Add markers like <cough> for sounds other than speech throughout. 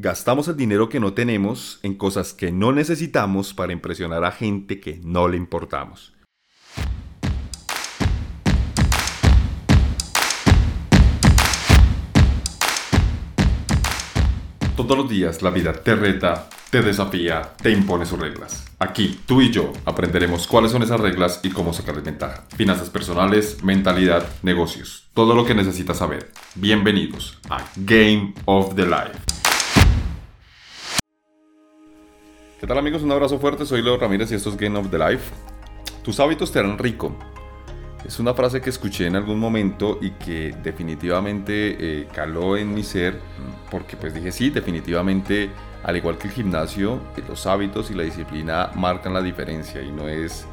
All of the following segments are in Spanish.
Gastamos el dinero que no tenemos en cosas que no necesitamos para impresionar a gente que no le importamos. Todos los días la vida te reta, te desafía, te impone sus reglas. Aquí, tú y yo aprenderemos cuáles son esas reglas y cómo sacarles ventaja. Finanzas personales, mentalidad, negocios, todo lo que necesitas saber. Bienvenidos a Game of the Life. ¿Qué tal amigos? Un abrazo fuerte, soy Leo Ramírez y esto es Game of the Life. Tus hábitos te harán rico. Es una frase que escuché en algún momento y que definitivamente eh, caló en mi ser porque pues dije sí, definitivamente al igual que el gimnasio, los hábitos y la disciplina marcan la diferencia y no es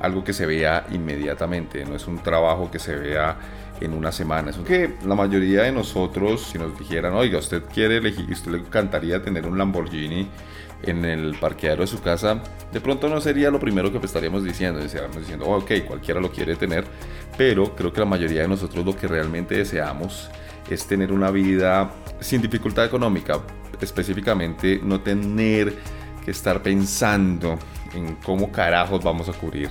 algo que se vea inmediatamente, no es un trabajo que se vea en una semana. Es que la mayoría de nosotros, si nos dijeran, oiga, usted quiere elegir, usted le encantaría tener un Lamborghini en el parqueadero de su casa, de pronto no sería lo primero que estaríamos diciendo, estaríamos diciendo, oh, ok, cualquiera lo quiere tener, pero creo que la mayoría de nosotros lo que realmente deseamos es tener una vida sin dificultad económica, específicamente no tener que estar pensando en cómo carajos vamos a cubrir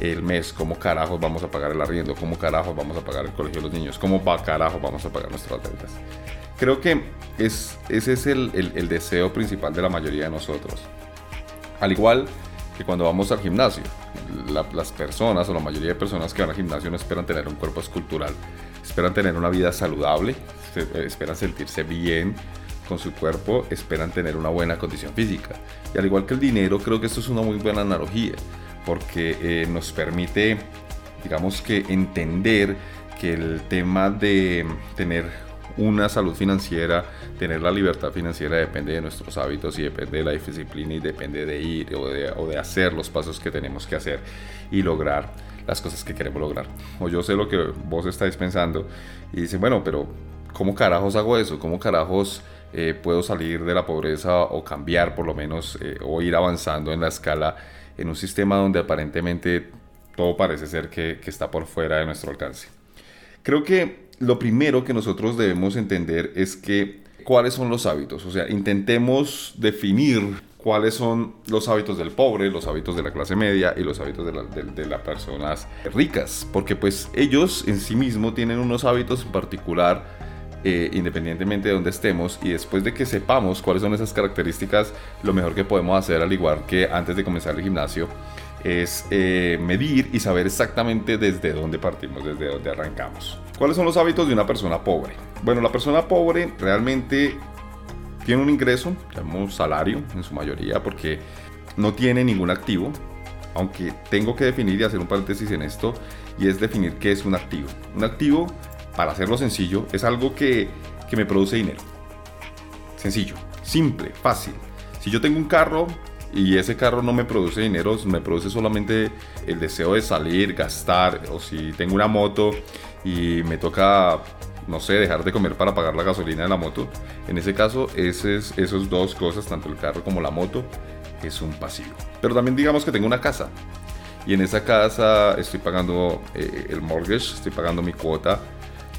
el mes, cómo carajos vamos a pagar el arriendo, cómo carajos vamos a pagar el colegio de los niños, cómo va carajos vamos a pagar nuestras deudas. Creo que es, ese es el, deseo principal de la mayoría de nosotros. Al igual que cuando vamos al gimnasio, las personas o la mayoría de personas que van al gimnasio no esperan tener un cuerpo escultural, esperan tener una vida saludable, esperan sentirse bien con su cuerpo, esperan tener una buena condición física. Y al igual que el dinero, creo que esto es una muy buena analogía porque eh, nos permite, digamos que, entender que el tema de tener una salud financiera, tener la libertad financiera depende de nuestros hábitos y depende de la disciplina y depende de ir o de, hacer los pasos que tenemos que hacer y lograr las cosas que queremos lograr. O yo sé lo que vos estáis pensando y dicen, bueno, pero ¿cómo carajos hago eso? ¿Cómo carajos eh, puedo salir de la pobreza o cambiar por lo menos eh, o ir avanzando en la escala en un sistema donde aparentemente todo parece ser que, está por fuera de nuestro alcance. Creo que lo primero que nosotros debemos entender es que cuáles son los hábitos, o sea, intentemos definir cuáles son los hábitos del pobre, los hábitos de la clase media y los hábitos de, las personas ricas, porque pues ellos en sí mismos tienen unos hábitos en particular eh, independientemente de donde estemos y después de que sepamos cuáles son esas características, lo mejor que podemos hacer al igual que antes de comenzar el gimnasio es eh, medir y saber exactamente desde dónde partimos, desde dónde arrancamos. ¿Cuáles son los hábitos de una persona pobre? Bueno, la persona pobre realmente tiene un ingreso, llamamos salario en su mayoría, porque no tiene ningún activo, aunque tengo que definir y hacer un paréntesis en esto, y es definir qué es un activo. Un activo para hacerlo sencillo, es algo que, me produce dinero. Sencillo, simple, fácil. Si yo tengo un carro y ese carro no me produce dinero, me produce solamente el deseo de salir, gastar, o si tengo una moto y me toca, no sé, dejar de comer para pagar la gasolina de la moto, en ese caso, esas dos cosas, tanto el carro como la moto, es un pasivo. Pero también digamos que tengo una casa y en esa casa estoy pagando eh, el mortgage, estoy pagando mi cuota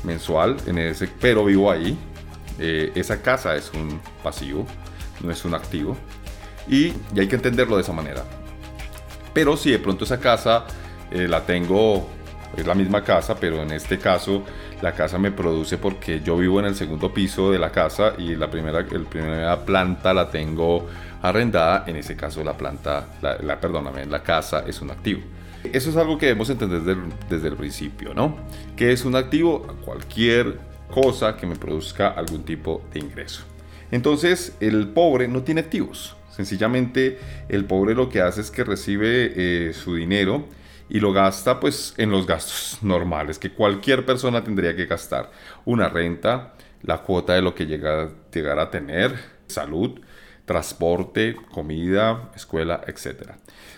mensual, en ese, pero vivo ahí. Eh, esa casa es un pasivo, no es un activo. Y, hay que entenderlo de esa manera. Pero si de pronto esa casa eh, la tengo, es la misma casa, pero en este caso la casa me produce porque yo vivo en el segundo piso de la casa y la primera, el primera planta la tengo arrendada. En ese caso la planta, la, perdóname, la casa es un activo. Eso es algo que debemos entender desde el, principio, ¿no? Que es un activo? Cualquier cosa que me produzca algún tipo de ingreso. Entonces, el pobre no tiene activos. Sencillamente, el pobre lo que hace es que recibe eh, su dinero y lo gasta pues en los gastos normales que cualquier persona tendría que gastar. Una renta, la cuota de lo que llega, a tener, salud, transporte, comida, escuela, etc.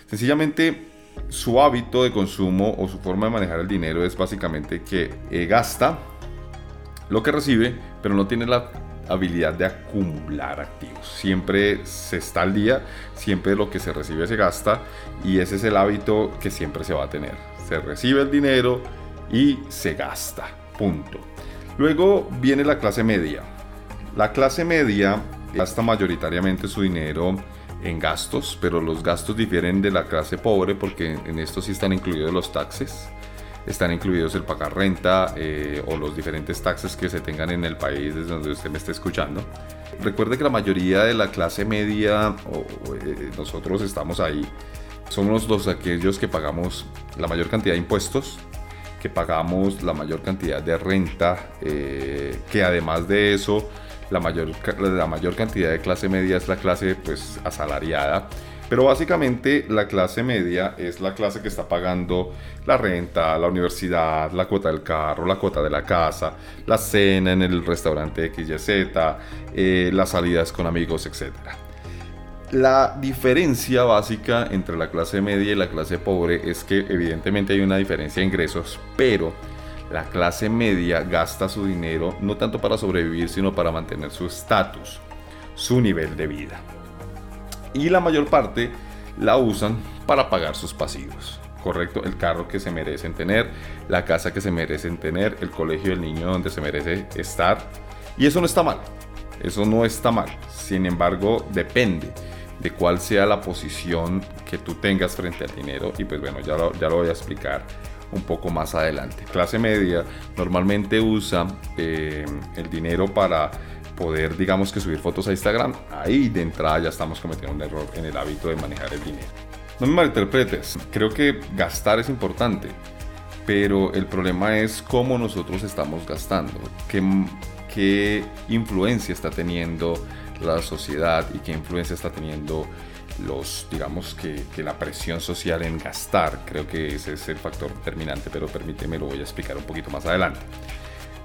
Sencillamente su hábito de consumo o su forma de manejar el dinero es básicamente que eh, gasta lo que recibe, pero no tiene la habilidad de acumular activos. Siempre se está al día, siempre lo que se recibe se gasta y ese es el hábito que siempre se va a tener. Se recibe el dinero y se gasta. Punto. Luego viene la clase media. La clase media gasta mayoritariamente su dinero en gastos, pero los gastos difieren de la clase pobre porque en esto sí están incluidos los taxes, están incluidos el pagar renta eh, o los diferentes taxes que se tengan en el país desde donde usted me esté escuchando. Recuerde que la mayoría de la clase media, o, eh, nosotros estamos ahí, somos los aquellos que pagamos la mayor cantidad de impuestos, que pagamos la mayor cantidad de renta, eh, que además de eso, la mayor, la mayor cantidad de clase media es la clase pues asalariada. Pero básicamente la clase media es la clase que está pagando la renta, la universidad, la cuota del carro, la cuota de la casa, la cena en el restaurante XYZ, eh, las salidas con amigos, etc. La diferencia básica entre la clase media y la clase pobre es que evidentemente hay una diferencia de ingresos, pero la clase media gasta su dinero no tanto para sobrevivir, sino para mantener su estatus, su nivel de vida. Y la mayor parte la usan para pagar sus pasivos. Correcto, el carro que se merecen tener, la casa que se merecen tener, el colegio del niño donde se merece estar. Y eso no está mal, eso no está mal. Sin embargo, depende de cuál sea la posición que tú tengas frente al dinero y pues bueno, ya lo, ya lo voy a explicar un poco más adelante. Clase media normalmente usa eh, el dinero para poder, digamos que subir fotos a Instagram. Ahí de entrada ya estamos cometiendo un error en el hábito de manejar el dinero. No me malinterpretes, creo que gastar es importante, pero el problema es cómo nosotros estamos gastando, qué, qué influencia está teniendo la sociedad y qué influencia está teniendo los, digamos que, la presión social en gastar. Creo que ese es el factor determinante, pero permíteme, lo voy a explicar un poquito más adelante.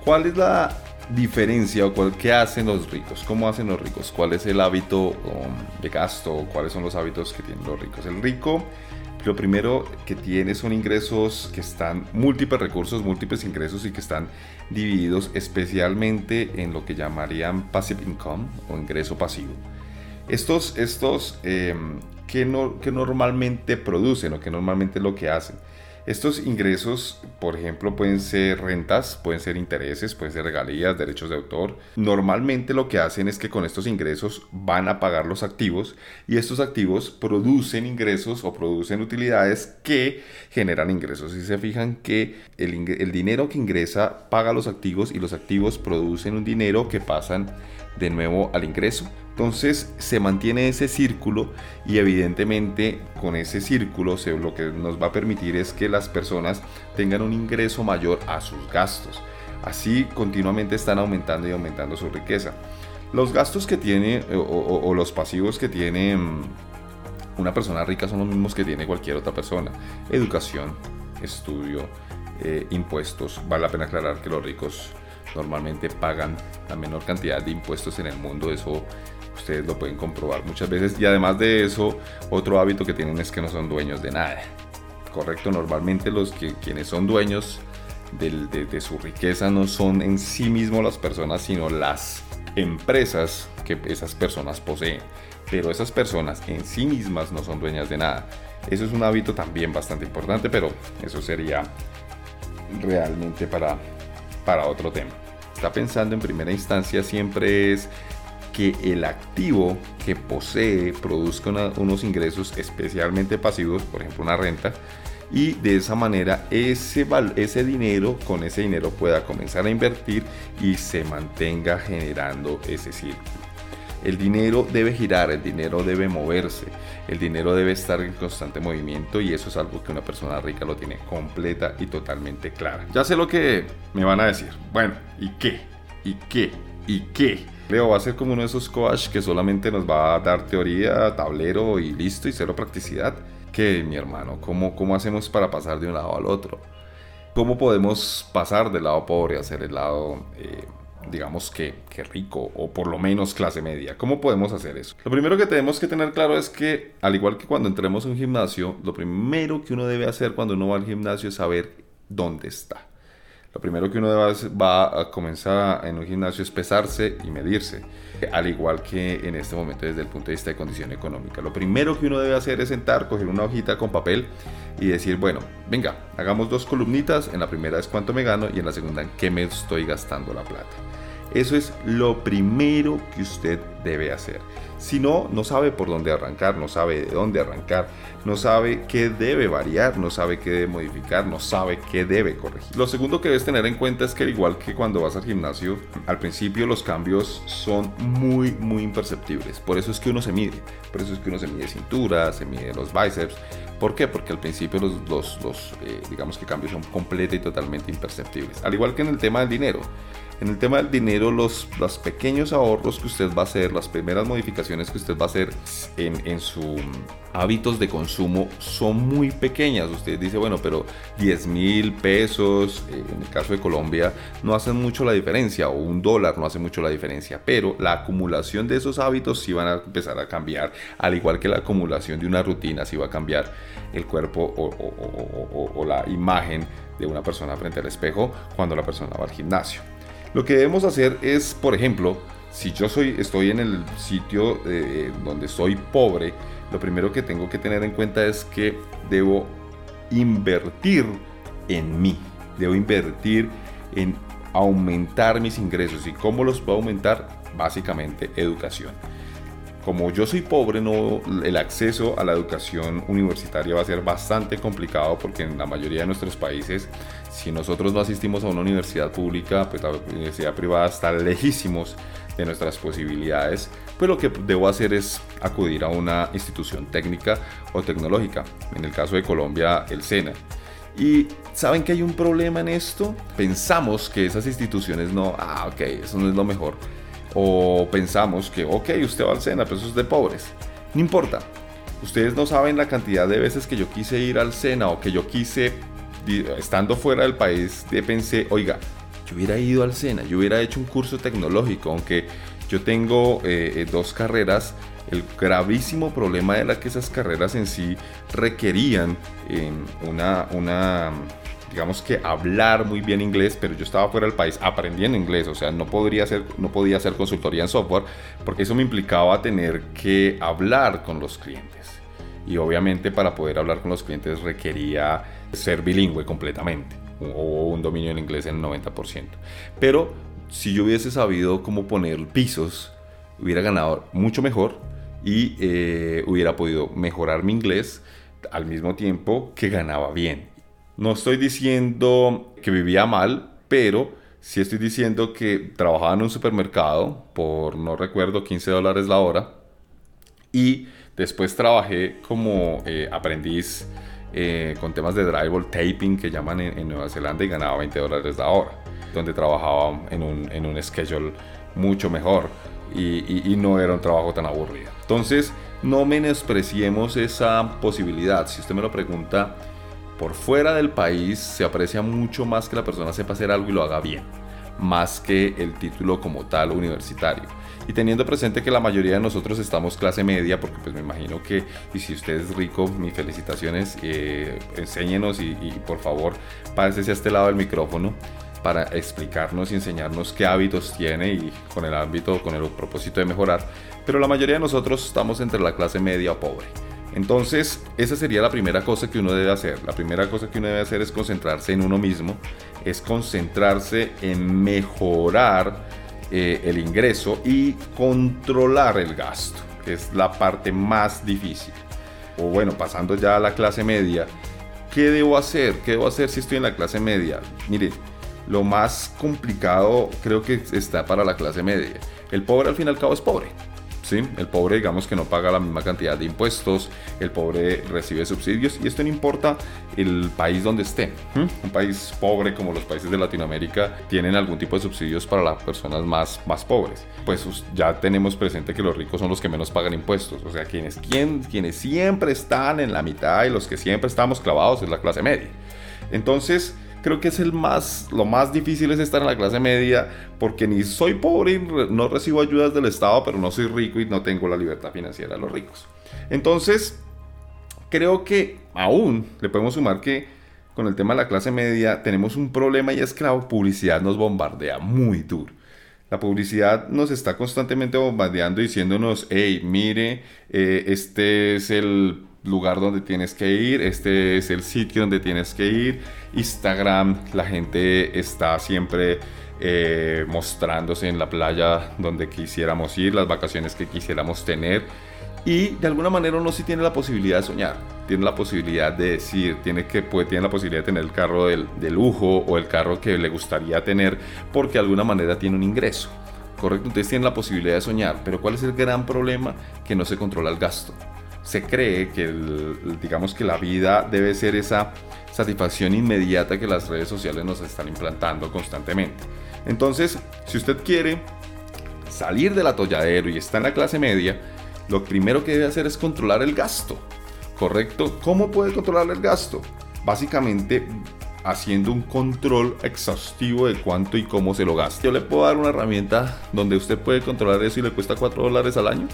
¿Cuál es la diferencia o cuál, qué hacen los ricos? ¿Cómo hacen los ricos? ¿Cuál es el hábito um, de gasto? ¿Cuáles son los hábitos que tienen los ricos? El rico lo primero que tiene son ingresos que están, múltiples recursos, múltiples ingresos y que están divididos especialmente en lo que llamarían passive income o ingreso pasivo. Estos, estos em, que, no, que normalmente producen o que normalmente es lo que hacen estos ingresos, por ejemplo, pueden ser rentas, pueden ser intereses, pueden ser regalías, derechos de autor. Normalmente lo que hacen es que con estos ingresos van a pagar los activos y estos activos producen ingresos o producen utilidades que generan ingresos. Si se fijan que el, el dinero que ingresa paga los activos y los activos producen un dinero que pasan de nuevo al ingreso. Entonces se mantiene ese círculo y evidentemente con ese círculo lo que nos va a permitir es que las personas tengan un ingreso mayor a sus gastos. Así continuamente están aumentando y aumentando su riqueza. Los gastos que tiene o, los pasivos que tiene mm, una persona rica son los mismos que tiene cualquier otra persona. Educación, estudio, eh, impuestos. Vale la pena aclarar que los ricos normalmente pagan la menor cantidad de impuestos en el mundo. Eso ustedes lo pueden comprobar muchas veces. Y además de eso, otro hábito que tienen es que no son dueños de nada. Correcto, normalmente los que quienes son dueños de, su riqueza no son en sí mismos las personas, sino las empresas que esas personas poseen. Pero esas personas en sí mismas no son dueñas de nada. Eso es un hábito también bastante importante, pero eso sería realmente para, para otro tema. Está pensando en primera instancia siempre es que el activo que posee produzca unos ingresos especialmente pasivos, por ejemplo una renta, y de esa manera ese, ese dinero, con ese dinero pueda comenzar a invertir y se mantenga generando ese círculo. El dinero debe girar, el dinero debe moverse, el dinero debe estar en constante movimiento y eso es algo que una persona rica lo tiene completa y totalmente clara. Ya sé lo que me van a decir. Bueno, ¿y qué? ¿Y qué? ¿Y qué? Leo va a ser como uno de esos coach que solamente nos va a dar teoría, tablero y listo y cero practicidad. Que mi hermano, ¿cómo, cómo hacemos para pasar de un lado al otro? ¿Cómo podemos pasar del lado pobre a ser el lado, eh, digamos que, que rico o por lo menos clase media? ¿Cómo podemos hacer eso? Lo primero que tenemos que tener claro es que, al igual que cuando entremos a un gimnasio, lo primero que uno debe hacer cuando uno va al gimnasio es saber dónde está. Lo primero que uno va a comenzar en un gimnasio es pesarse y medirse, al igual que en este momento desde el punto de vista de condición económica. Lo primero que uno debe hacer es sentar, coger una hojita con papel y decir, bueno, venga, hagamos dos columnitas, en la primera es cuánto me gano y en la segunda en qué me estoy gastando la plata. Eso es lo primero que usted debe hacer. Si no, no sabe por dónde arrancar, no sabe de dónde arrancar, no sabe qué debe variar, no sabe qué debe modificar, no sabe qué debe corregir. Lo segundo que debes tener en cuenta es que al igual que cuando vas al gimnasio, al principio los cambios son muy, muy imperceptibles. Por eso es que uno se mide. Por eso es que uno se mide cintura, se mide los bíceps. ¿Por qué? Porque al principio los, los, eh, digamos que cambios son completos y totalmente imperceptibles. Al igual que en el tema del dinero. En el tema del dinero, los, pequeños ahorros que usted va a hacer, las primeras modificaciones que usted va a hacer en, sus hábitos de consumo son muy pequeñas. Usted dice, bueno, pero 10 mil pesos, eh, en el caso de Colombia, no hacen mucho la diferencia, o un dólar no hace mucho la diferencia, pero la acumulación de esos hábitos sí van a empezar a cambiar, al igual que la acumulación de una rutina, sí va a cambiar el cuerpo o la imagen de una persona frente al espejo cuando la persona va al gimnasio. Lo que debemos hacer es, por ejemplo, si yo soy, estoy en el sitio eh, donde soy pobre, lo primero que tengo que tener en cuenta es que debo invertir en mí, debo invertir en aumentar mis ingresos. ¿Y cómo los puedo aumentar? Básicamente educación. Como yo soy pobre, no, el acceso a la educación universitaria va a ser bastante complicado porque en la mayoría de nuestros países si nosotros no asistimos a una universidad pública, pues la universidad privada está lejísimos de nuestras posibilidades, pues lo que debo hacer es acudir a una institución técnica o tecnológica, en el caso de Colombia, el SENA. Y saben que hay un problema en esto, pensamos que esas instituciones no, ah, ok, eso no es lo mejor. O pensamos que, ok, usted va al SENA, pero eso es de pobres. No importa, ustedes no saben la cantidad de veces que yo quise ir al SENA o que yo quise estando fuera del país, pensé, oiga, yo hubiera ido al SENA, yo hubiera hecho un curso tecnológico, aunque yo tengo eh, eh, dos carreras, el gravísimo problema era que esas carreras en sí requerían una, una, digamos que hablar muy bien inglés, pero yo estaba fuera del país aprendiendo inglés, o sea, no, podría hacer, no podía hacer consultoría en software, porque eso me implicaba tener que hablar con los clientes. Y obviamente para poder hablar con los clientes requería ser bilingüe completamente o un dominio en inglés en el 90%. Pero si yo hubiese sabido cómo poner pisos, hubiera ganado mucho mejor y eh, hubiera podido mejorar mi inglés al mismo tiempo que ganaba bien. No estoy diciendo que vivía mal, pero sí estoy diciendo que trabajaba en un supermercado por, no recuerdo, 15 dólares la hora y después trabajé como eh, aprendiz eh, con temas de drywall taping que llaman en, Nueva Zelanda y ganaba 20 dólares la hora, donde trabajaba en un, en un schedule mucho mejor y, y, no era un trabajo tan aburrido. Entonces, no menospreciemos esa posibilidad. Si usted me lo pregunta, por fuera del país se aprecia mucho más que la persona sepa hacer algo y lo haga bien, más que el título como tal universitario y teniendo presente que la mayoría de nosotros estamos clase media, porque pues me imagino que, y si usted es rico, mis felicitaciones, eh, enséñenos y, por favor pásese a este lado del micrófono para explicarnos y enseñarnos qué hábitos tiene y con el ámbito, con el propósito de mejorar. Pero la mayoría de nosotros estamos entre la clase media o pobre. Entonces, esa sería la primera cosa que uno debe hacer. La primera cosa que uno debe hacer es concentrarse en uno mismo, es concentrarse en mejorar eh, el ingreso y controlar el gasto, que es la parte más difícil. O bueno, pasando ya a la clase media, ¿qué debo hacer? ¿Qué debo hacer si estoy en la clase media? Mire, lo más complicado creo que está para la clase media. El pobre al fin y al cabo es pobre. El pobre, digamos que no paga la misma cantidad de impuestos, el pobre recibe subsidios y esto no importa el país donde esté. Un país pobre como los países de Latinoamérica tienen algún tipo de subsidios para las personas más, más pobres. Pues ya tenemos presente que los ricos son los que menos pagan impuestos, o sea, quienes, quienes siempre están en la mitad y los que siempre estamos clavados es la clase media. Entonces, creo que es el más, lo más difícil es estar en la clase media porque ni soy pobre y no recibo ayudas del Estado, pero no soy rico y no tengo la libertad financiera de los ricos. Entonces, creo que aún le podemos sumar que con el tema de la clase media tenemos un problema y es que la publicidad nos bombardea muy duro. La publicidad nos está constantemente bombardeando diciéndonos, hey, mire, eh, este es el lugar donde tienes que ir, este es el sitio donde tienes que ir. Instagram, la gente está siempre eh, mostrándose en la playa donde quisiéramos ir, las vacaciones que quisiéramos tener. Y de alguna manera uno sí tiene la posibilidad de soñar, tiene la posibilidad de decir, tiene, que, puede, tiene la posibilidad de tener el carro del, de lujo o el carro que le gustaría tener porque de alguna manera tiene un ingreso. Correcto, entonces tiene la posibilidad de soñar, pero ¿cuál es el gran problema? Que no se controla el gasto. Se cree que, digamos que la vida debe ser esa satisfacción inmediata que las redes sociales nos están implantando constantemente. Entonces, si usted quiere salir del atolladero y está en la clase media, lo primero que debe hacer es controlar el gasto. ¿Correcto? ¿Cómo puede controlar el gasto? Básicamente haciendo un control exhaustivo de cuánto y cómo se lo gasta. Yo le puedo dar una herramienta donde usted puede controlar eso y le cuesta 4 dólares al año.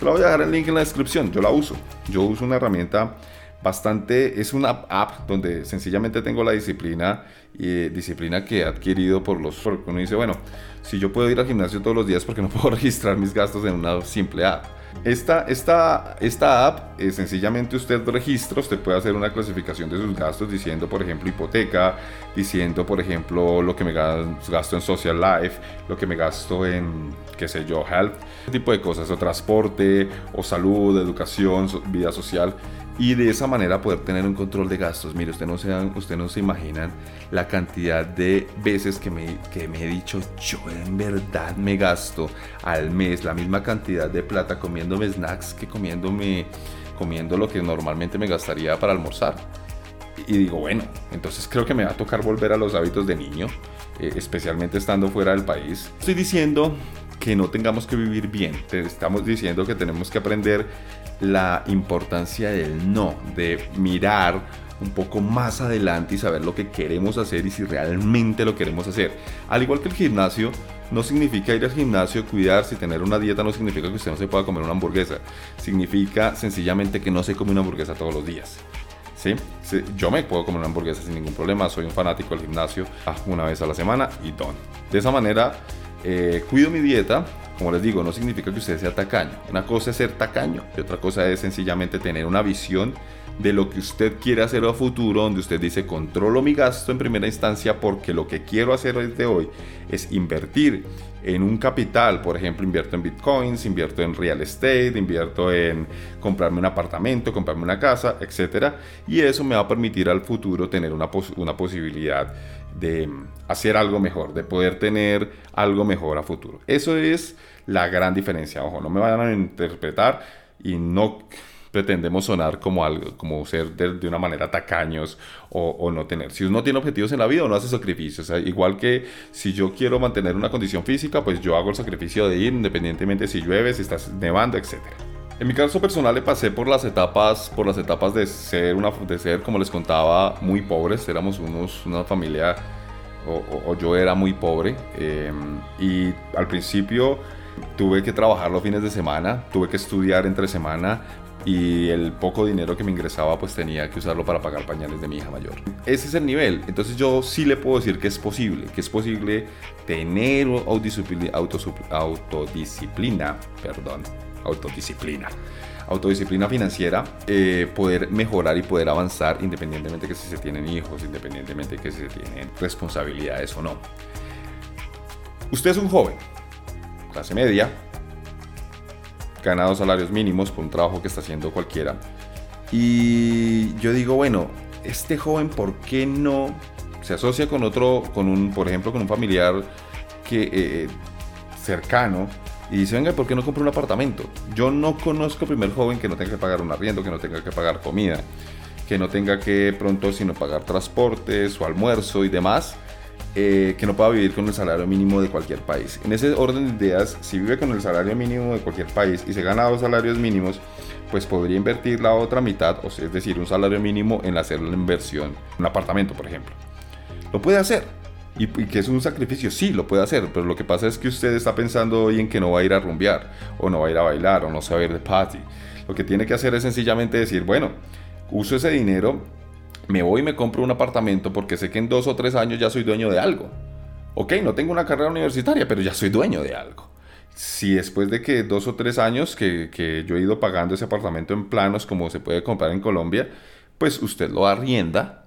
Se lo voy a dejar el link en la descripción. Yo la uso. Yo uso una herramienta bastante, es una app donde sencillamente tengo la disciplina y disciplina que he adquirido por los, porque uno dice, bueno, si yo puedo ir al gimnasio todos los días, porque no puedo <laughs> registrar mis gastos en una simple app? Esta, esta, esta app, es sencillamente usted registra, usted puede hacer una clasificación de sus gastos diciendo, por ejemplo, hipoteca, diciendo, por ejemplo, lo que me gasto en social life, lo que me gasto en, qué sé yo, health, ese tipo de cosas, o transporte, o salud, educación, vida social y de esa manera poder tener un control de gastos. Mire, usted no se, usted no se imaginan la cantidad de veces que me, que me he dicho, yo en verdad me gasto al mes la misma cantidad de plata comiéndome snacks que comiéndome, comiendo lo que normalmente me gastaría para almorzar. Y digo, bueno, entonces creo que me va a tocar volver a los hábitos de niño, eh, especialmente estando fuera del país. Estoy diciendo que no tengamos que vivir bien, estamos diciendo que tenemos que aprender la importancia del no, de mirar un poco más adelante y saber lo que queremos hacer y si realmente lo queremos hacer. Al igual que el gimnasio, no significa ir al gimnasio, cuidarse y tener una dieta no significa que usted no se pueda comer una hamburguesa. Significa sencillamente que no se come una hamburguesa todos los días. ¿Sí? Yo me puedo comer una hamburguesa sin ningún problema, soy un fanático del gimnasio ah, una vez a la semana y don. De esa manera, eh, cuido mi dieta, como les digo, no significa que usted sea tacaño. Una cosa es ser tacaño y otra cosa es sencillamente tener una visión de lo que usted quiere hacer a futuro, donde usted dice, controlo mi gasto en primera instancia porque lo que quiero hacer desde hoy es invertir en un capital, por ejemplo, invierto en bitcoins, invierto en real estate, invierto en comprarme un apartamento, comprarme una casa, etc. Y eso me va a permitir al futuro tener una, una posibilidad de hacer algo mejor, de poder tener algo mejor a futuro. Eso es la gran diferencia. Ojo, no me vayan a interpretar y no pretendemos sonar como algo, como ser de, una manera tacaños o, no tener. Si uno tiene objetivos en la vida, uno hace sacrificios. igual que si yo quiero mantener una condición física, pues yo hago el sacrificio de ir, independientemente si llueve, si está nevando, etc. En mi caso personal le pasé por las etapas, por las etapas de ser una, de ser, como les contaba, muy pobres. Éramos unos, una familia, o, yo era muy pobre. Eh, y al principio tuve que trabajar los fines de semana, tuve que estudiar entre semana y el poco dinero que me ingresaba pues tenía que usarlo para pagar pañales de mi hija mayor. Ese es el nivel, entonces yo sí le puedo decir que es posible, que es posible tener autodisciplina perdón, autodisciplina autodisciplina financiera, eh, poder mejorar y poder avanzar independientemente que si se tienen hijos, independientemente que si se tienen responsabilidades o no. Usted es un joven, clase media, gana dos salarios mínimos por un trabajo que está haciendo cualquiera. Y yo digo, bueno, este joven, ¿por qué no se asocia con otro, con un, por ejemplo, con un familiar que eh, cercano y dice, venga, ¿por qué no compra un apartamento? Yo no conozco primer joven que no tenga que pagar un arriendo, que no tenga que pagar comida, que no tenga que pronto sino pagar transportes su almuerzo y demás eh, que no pueda vivir con el salario mínimo de cualquier país. En ese orden de ideas, si vive con el salario mínimo de cualquier país y se gana dos salarios mínimos, pues podría invertir la otra mitad, o sea, es decir, un salario mínimo en hacer la inversión, un apartamento, por ejemplo. Lo puede hacer. Y, que es un sacrificio, sí, lo puede hacer, pero lo que pasa es que usted está pensando hoy en que no va a ir a rumbear, o no va a ir a bailar, o no se va a ir de party. Lo que tiene que hacer es sencillamente decir, bueno, uso ese dinero me voy y me compro un apartamento porque sé que en dos o tres años ya soy dueño de algo. Ok, no tengo una carrera universitaria, pero ya soy dueño de algo. Si después de que dos o tres años que, que yo he ido pagando ese apartamento en planos como se puede comprar en Colombia, pues usted lo arrienda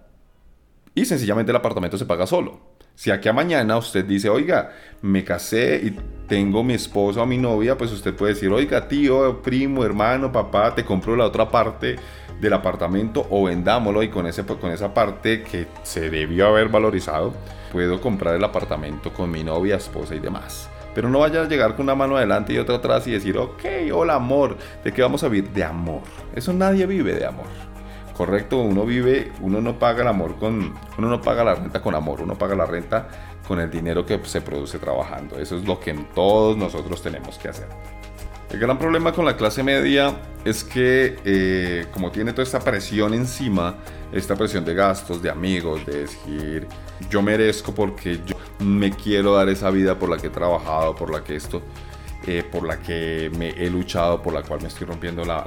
y sencillamente el apartamento se paga solo. Si aquí a mañana usted dice, oiga, me casé y tengo mi esposo o mi novia, pues usted puede decir, oiga, tío, primo, hermano, papá, te compro la otra parte del apartamento o vendámoslo y con, ese, con esa parte que se debió haber valorizado, puedo comprar el apartamento con mi novia, esposa y demás. Pero no vaya a llegar con una mano adelante y otra atrás y decir, ok, hola amor, ¿de qué vamos a vivir? De amor. Eso nadie vive de amor. Correcto, uno vive, uno no paga el amor con, uno no paga la renta con amor, uno paga la renta con el dinero que se produce trabajando. Eso es lo que todos nosotros tenemos que hacer. El gran problema con la clase media es que eh, como tiene toda esta presión encima, esta presión de gastos, de amigos, de decir yo merezco porque yo me quiero dar esa vida por la que he trabajado, por la que esto, eh, por la que me he luchado, por la cual me estoy rompiendo la,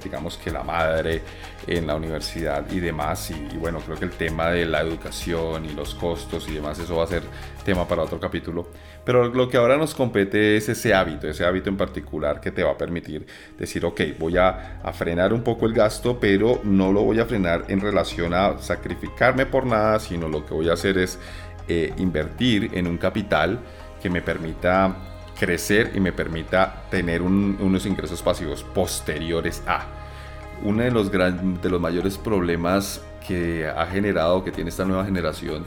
digamos que la madre en la universidad y demás. Y, bueno, creo que el tema de la educación y los costos y demás, eso va a ser tema para otro capítulo. Pero lo que ahora nos compete es ese hábito, ese hábito en particular que te va a permitir decir, ok, voy a, frenar un poco el gasto, pero no lo voy a frenar en relación a sacrificarme por nada, sino lo que voy a hacer es eh, invertir en un capital que me permita crecer y me permita tener unos ingresos pasivos posteriores a. Uno de los, de los mayores problemas que ha generado, que tiene esta nueva generación,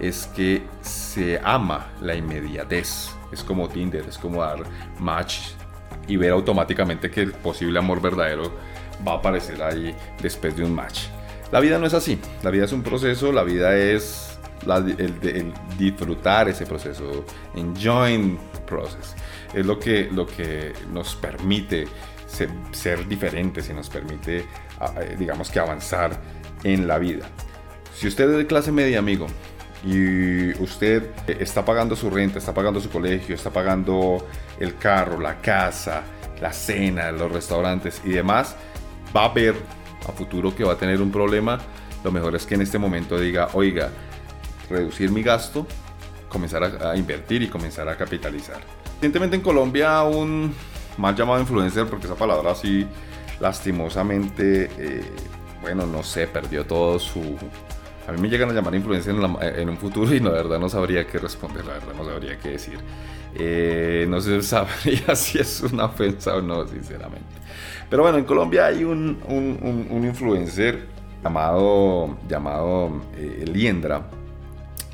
es que se ama la inmediatez. Es como Tinder, es como dar match y ver automáticamente que el posible amor verdadero va a aparecer ahí después de un match. La vida no es así, la vida es un proceso, la vida es el, disfrutar ese proceso, enjoying process. Es lo que, lo que nos permite ser, diferentes y nos permite, eh, digamos que avanzar en la vida. Si usted es de clase media, amigo, y usted está pagando su renta, está pagando su colegio, está pagando el carro, la casa, la cena, los restaurantes y demás, va a ver a futuro que va a tener un problema. Lo mejor es que en este momento diga, oiga, reducir mi gasto, comenzar a, invertir y comenzar a capitalizar. Recientemente en Colombia un mal llamado influencer, porque esa palabra así lastimosamente, eh, bueno, no sé, perdió todo su... A mí me llegan a llamar influencer en, un futuro y la verdad no sabría qué responder, la verdad no sabría qué decir. Eh, no sé <laughs> sabría si es una ofensa o no, sinceramente. Pero bueno, en Colombia hay un, un, influencer llamado, llamado eh, Liendra,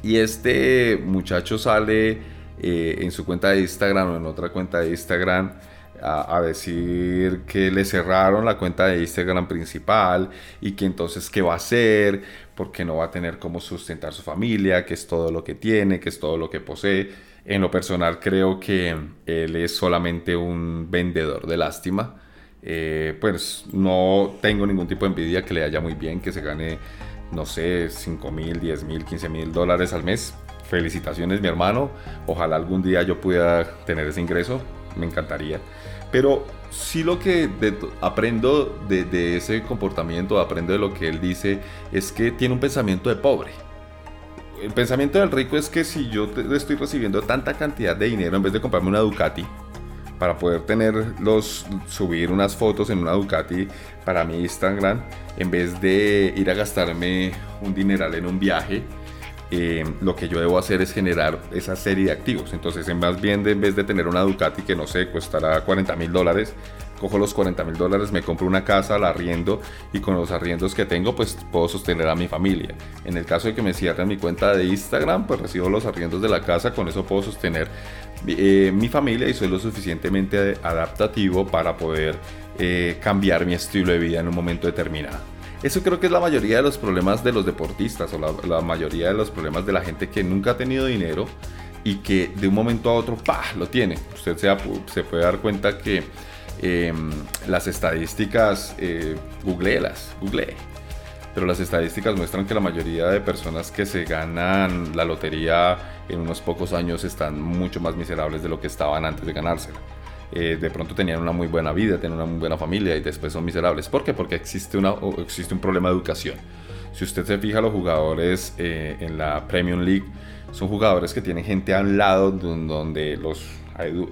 y este muchacho sale eh, en su cuenta de Instagram o en otra cuenta de Instagram a, decir que le cerraron la cuenta de Instagram principal y que entonces qué va a hacer, porque no va a tener cómo sustentar su familia, que es todo lo que tiene, que es todo lo que posee. En lo personal creo que él es solamente un vendedor de lástima. Eh, pues no tengo ningún tipo de envidia que le haya muy bien, que se gane no sé, 5 mil, 10 mil, 15 mil dólares al mes. Felicitaciones, mi hermano. Ojalá algún día yo pueda tener ese ingreso. Me encantaría. Pero sí lo que aprendo de, ese comportamiento, aprendo de lo que él dice, es que tiene un pensamiento de pobre. El pensamiento del rico es que si yo estoy recibiendo tanta cantidad de dinero, en vez de comprarme una Ducati, para poder tener los, subir unas fotos en una Ducati para mi Instagram, en vez de ir a gastarme un dineral en un viaje, eh, lo que yo debo hacer es generar esa serie de activos. Entonces, en más bien, de, en vez de tener una Ducati que no sé, costará 40 mil dólares, cojo los 40 mil dólares, me compro una casa, la arriendo y con los arriendos que tengo, pues puedo sostener a mi familia. En el caso de que me cierren mi cuenta de Instagram, pues recibo los arriendos de la casa, con eso puedo sostener eh, mi familia y soy lo suficientemente adaptativo para poder eh, cambiar mi estilo de vida en un momento determinado. Eso creo que es la mayoría de los problemas de los deportistas o la, mayoría de los problemas de la gente que nunca ha tenido dinero y que de un momento a otro ¡pah! lo tiene. Usted se, se puede dar cuenta que em, las estadísticas, eh, googleelas, googlee pero las estadísticas muestran que la mayoría de personas que se ganan la lotería en unos pocos años están mucho más miserables de lo que estaban antes de ganársela. Eh, de pronto tenían una muy buena vida, tenían una muy buena familia y después son miserables. ¿Por qué? Porque existe, una, existe un problema de educación. Si usted se fija, los jugadores eh, en la Premium League son jugadores que tienen gente al lado donde los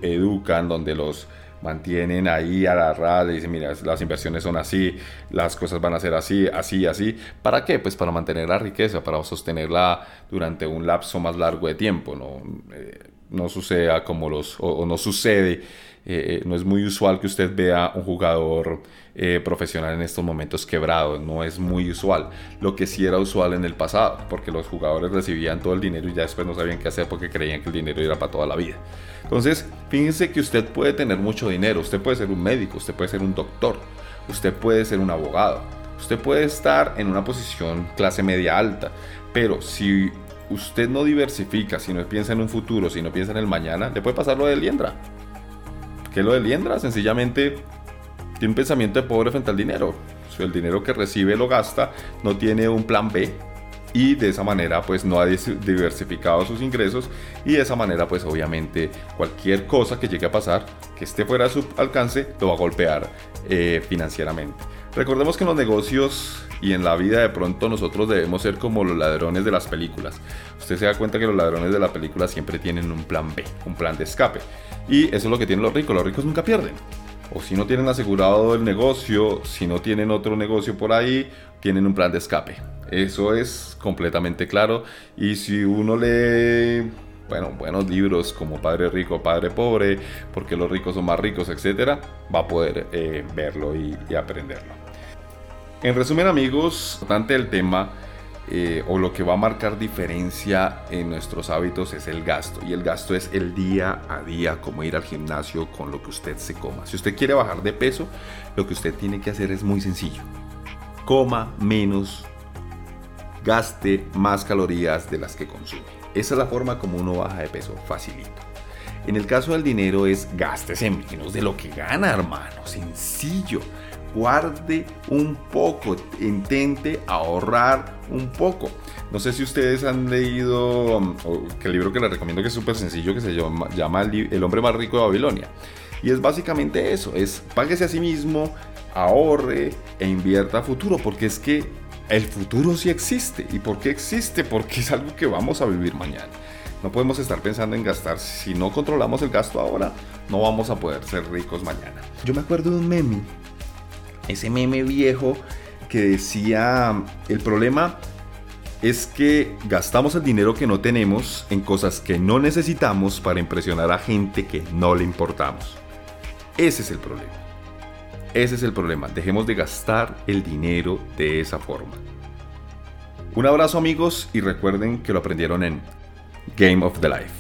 educan, donde los mantienen ahí a la rada dicen, mira, las inversiones son así, las cosas van a ser así, así, así. ¿Para qué? Pues para mantener la riqueza, para sostenerla durante un lapso más largo de tiempo, no, eh, no suceda como los, o, no sucede, eh, no es muy usual que usted vea un jugador eh, profesional en estos momentos quebrado, no es muy usual. Lo que sí era usual en el pasado, porque los jugadores recibían todo el dinero y ya después no sabían qué hacer porque creían que el dinero era para toda la vida. Entonces, fíjense que usted puede tener mucho dinero, usted puede ser un médico, usted puede ser un doctor, usted puede ser un abogado, usted puede estar en una posición clase media alta, pero si usted no diversifica, si no piensa en un futuro, si no piensa en el mañana, le puede pasar lo de Liendra. ¿Qué es lo de Liendra? Sencillamente tiene un pensamiento de pobre frente al dinero. Si el dinero que recibe lo gasta, no tiene un plan B y de esa manera pues no ha diversificado sus ingresos y de esa manera pues obviamente cualquier cosa que llegue a pasar que esté fuera de su alcance lo va a golpear eh, financieramente. Recordemos que en los negocios y en la vida de pronto nosotros debemos ser como los ladrones de las películas. Usted se da cuenta que los ladrones de la película siempre tienen un plan B, un plan de escape. Y eso es lo que tienen los ricos, los ricos nunca pierden o si no tienen asegurado el negocio, si no tienen otro negocio por ahí, tienen un plan de escape. Eso es completamente claro. Y si uno lee, bueno, buenos libros como Padre Rico, Padre Pobre, porque los ricos son más ricos, etc., va a poder eh, verlo y, y aprenderlo. En resumen, amigos, importante el tema eh, o lo que va a marcar diferencia en nuestros hábitos es el gasto. Y el gasto es el día a día, como ir al gimnasio con lo que usted se coma. Si usted quiere bajar de peso, lo que usted tiene que hacer es muy sencillo. Coma menos, gaste más calorías de las que consume. Esa es la forma como uno baja de peso, facilito. En el caso del dinero es gástese menos de lo que gana, hermano. Sencillo guarde un poco, intente ahorrar un poco. No sé si ustedes han leído, que el libro que les recomiendo que es súper sencillo, que se llama, llama el, hombre más rico de Babilonia. Y es básicamente eso, es páguese a sí mismo, ahorre e invierta a futuro, porque es que el futuro sí existe. ¿Y por qué existe? Porque es algo que vamos a vivir mañana. No podemos estar pensando en gastar. Si no controlamos el gasto ahora, no vamos a poder ser ricos mañana. Yo me acuerdo de un meme ese meme viejo que decía, el problema es que gastamos el dinero que no tenemos en cosas que no necesitamos para impresionar a gente que no le importamos. Ese es el problema. Ese es el problema. Dejemos de gastar el dinero de esa forma. Un abrazo amigos y recuerden que lo aprendieron en Game of the Life.